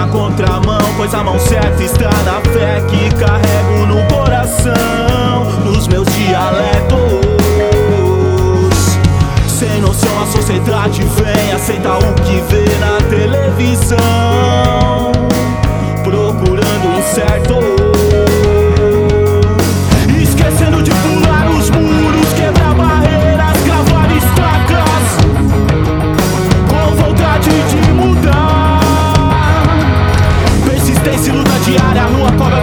na contramão, pois a mão certa está na fé que carrego no coração, nos meus dialetos. Sem noção, a sociedade vem, aceita o que vê na televisão. Olha a lua toda